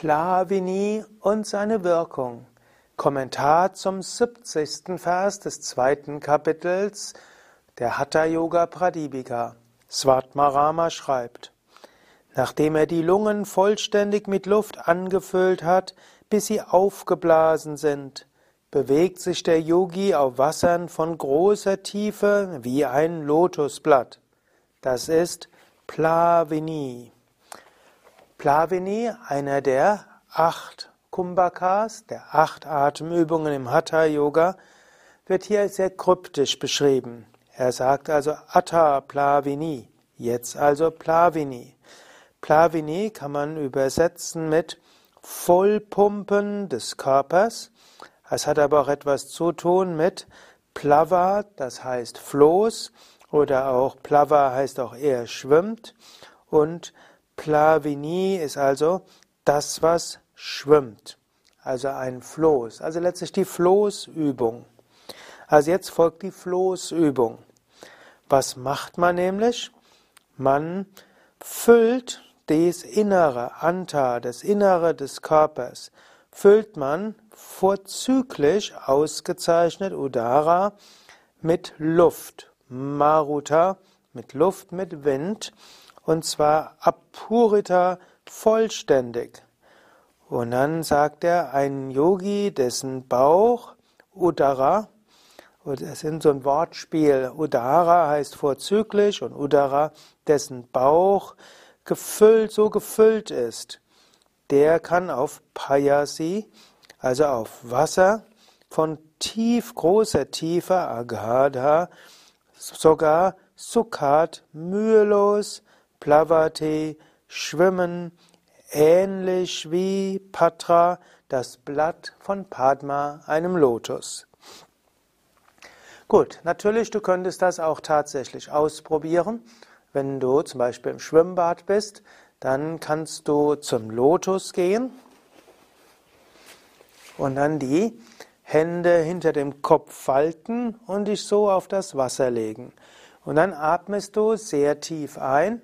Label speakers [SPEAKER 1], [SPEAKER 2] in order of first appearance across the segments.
[SPEAKER 1] Plavini und seine Wirkung. Kommentar zum 70. Vers des zweiten Kapitels der Hatha Yoga Pradipika. Svatmarama schreibt, nachdem er die Lungen vollständig mit Luft angefüllt hat, bis sie aufgeblasen sind, bewegt sich der Yogi auf Wassern von großer Tiefe wie ein Lotusblatt. Das ist Plavini. Plavini, einer der acht Kumbhakas, der acht Atemübungen im Hatha Yoga, wird hier sehr kryptisch beschrieben. Er sagt also Atta Plavini, jetzt also Plavini. Plavini kann man übersetzen mit Vollpumpen des Körpers. Es hat aber auch etwas zu tun mit Plava, das heißt Floß, oder auch Plava heißt auch er schwimmt und Plavini ist also das, was schwimmt. Also ein Floß. Also letztlich die Floßübung. Also jetzt folgt die Floßübung. Was macht man nämlich? Man füllt das Innere, Anta, das Innere des Körpers, füllt man vorzüglich ausgezeichnet Udara mit Luft. Maruta mit Luft, mit Wind und zwar apurita vollständig. Und dann sagt er, ein Yogi, dessen Bauch, Udara, das ist so ein Wortspiel, Udara heißt vorzüglich und Udara, dessen Bauch gefüllt, so gefüllt ist, der kann auf Payasi, also auf Wasser von tief, großer Tiefe, Agadha, sogar Sukhat, mühelos Plavate, Schwimmen, ähnlich wie Patra, das Blatt von Padma, einem Lotus. Gut, natürlich, du könntest das auch tatsächlich ausprobieren. Wenn du zum Beispiel im Schwimmbad bist, dann kannst du zum Lotus gehen und dann die Hände hinter dem Kopf falten und dich so auf das Wasser legen. Und dann atmest du sehr tief ein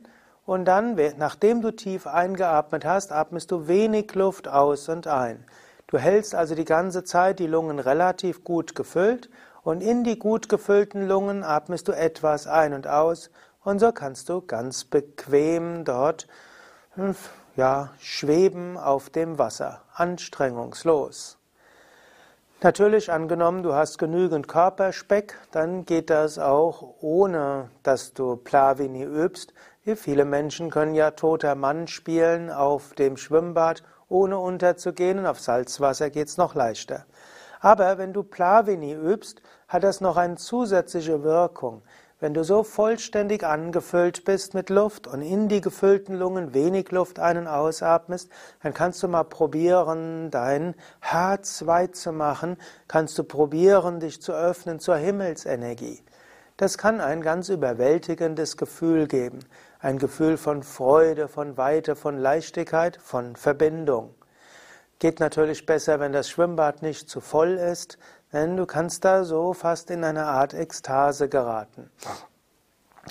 [SPEAKER 1] und dann, nachdem du tief eingeatmet hast, atmest du wenig Luft aus und ein. Du hältst also die ganze Zeit die Lungen relativ gut gefüllt und in die gut gefüllten Lungen atmest du etwas ein und aus und so kannst du ganz bequem dort ja, schweben auf dem Wasser, anstrengungslos. Natürlich angenommen, du hast genügend Körperspeck, dann geht das auch ohne, dass du Plavini übst. Viele Menschen können ja toter Mann spielen auf dem Schwimmbad, ohne unterzugehen und auf Salzwasser geht's noch leichter. Aber wenn du Plavini übst, hat das noch eine zusätzliche Wirkung. Wenn du so vollständig angefüllt bist mit Luft und in die gefüllten Lungen wenig Luft ein- und ausatmest, dann kannst du mal probieren, dein Herz weit zu machen, kannst du probieren, dich zu öffnen zur Himmelsenergie. Das kann ein ganz überwältigendes Gefühl geben, ein Gefühl von Freude, von Weite, von Leichtigkeit, von Verbindung. Geht natürlich besser, wenn das Schwimmbad nicht zu voll ist, denn du kannst da so fast in eine Art Ekstase geraten.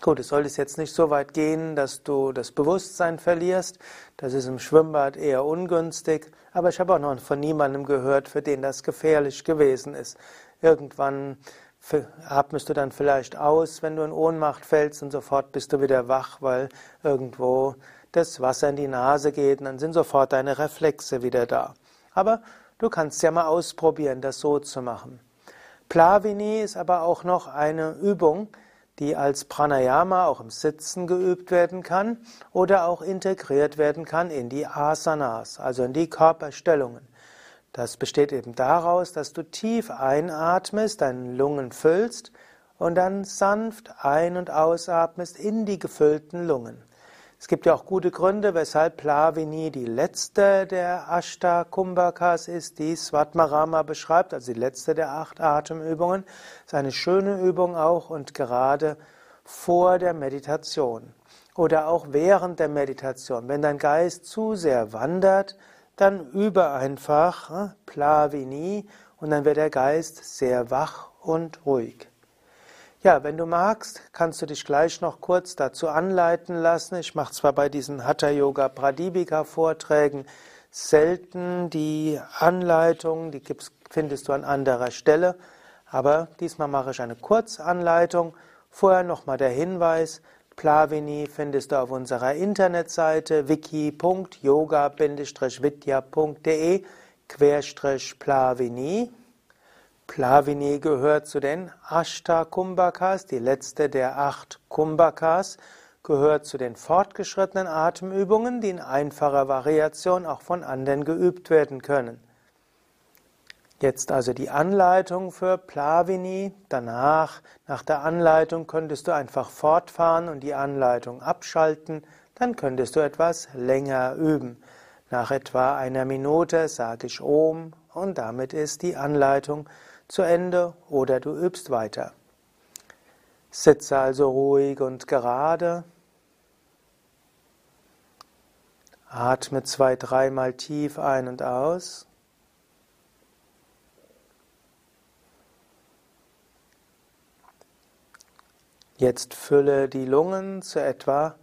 [SPEAKER 1] Gut, es soll jetzt nicht so weit gehen, dass du das Bewusstsein verlierst. Das ist im Schwimmbad eher ungünstig. Aber ich habe auch noch von niemandem gehört, für den das gefährlich gewesen ist. Irgendwann atmest du dann vielleicht aus, wenn du in Ohnmacht fällst und sofort bist du wieder wach, weil irgendwo das Wasser in die Nase geht und dann sind sofort deine Reflexe wieder da. Aber Du kannst ja mal ausprobieren, das so zu machen. Plavini ist aber auch noch eine Übung, die als Pranayama auch im Sitzen geübt werden kann oder auch integriert werden kann in die Asanas, also in die Körperstellungen. Das besteht eben daraus, dass du tief einatmest, deine Lungen füllst und dann sanft ein- und ausatmest in die gefüllten Lungen. Es gibt ja auch gute Gründe, weshalb Plavini die letzte der Ashta Kumbhakas ist, die Svatmarama beschreibt, also die letzte der acht Atemübungen. Das ist eine schöne Übung auch und gerade vor der Meditation oder auch während der Meditation. Wenn dein Geist zu sehr wandert, dann übe einfach äh, Plavini und dann wird der Geist sehr wach und ruhig. Ja, wenn du magst, kannst du dich gleich noch kurz dazu anleiten lassen. Ich mache zwar bei diesen Hatha Yoga Pradipika Vorträgen selten die Anleitung, die findest du an anderer Stelle, aber diesmal mache ich eine Kurzanleitung. Vorher nochmal der Hinweis, Plavini findest du auf unserer Internetseite wiki.yoga-vidya.de Plavini. Plavini gehört zu den Ashta Kumbhakas, die letzte der acht Kumbhakas, gehört zu den fortgeschrittenen Atemübungen, die in einfacher Variation auch von anderen geübt werden können. Jetzt also die Anleitung für Plavini. Danach, nach der Anleitung, könntest du einfach fortfahren und die Anleitung abschalten. Dann könntest du etwas länger üben. Nach etwa einer Minute sage ich Om und damit ist die Anleitung zu Ende oder du übst weiter. Sitze also ruhig und gerade. Atme zwei, dreimal tief ein und aus. Jetzt fülle die Lungen zu etwa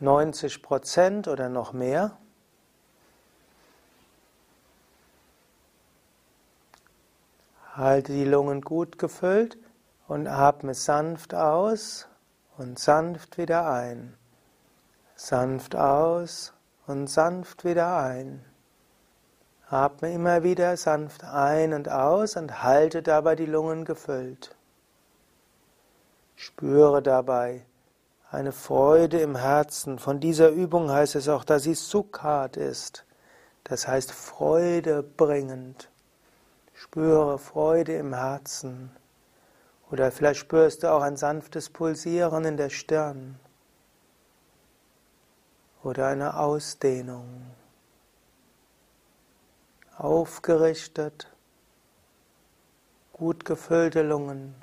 [SPEAKER 1] 90 Prozent oder noch mehr. Halte die Lungen gut gefüllt und atme sanft aus und sanft wieder ein. Sanft aus und sanft wieder ein. Atme immer wieder sanft ein und aus und halte dabei die Lungen gefüllt. Spüre dabei eine Freude im Herzen. Von dieser Übung heißt es auch, dass sie Sukhat ist. Das heißt Freude bringend. Spüre Freude im Herzen. Oder vielleicht spürst du auch ein sanftes Pulsieren in der Stirn. Oder eine Ausdehnung. Aufgerichtet, gut gefüllte Lungen,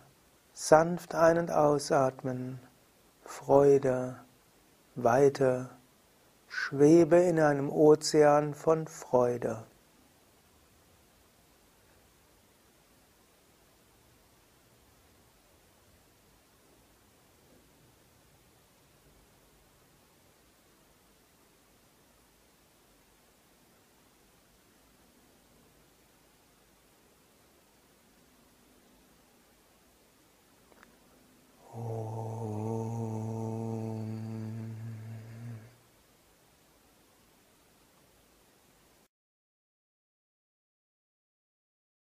[SPEAKER 1] sanft ein- und ausatmen, Freude, Weite, schwebe in einem Ozean von Freude.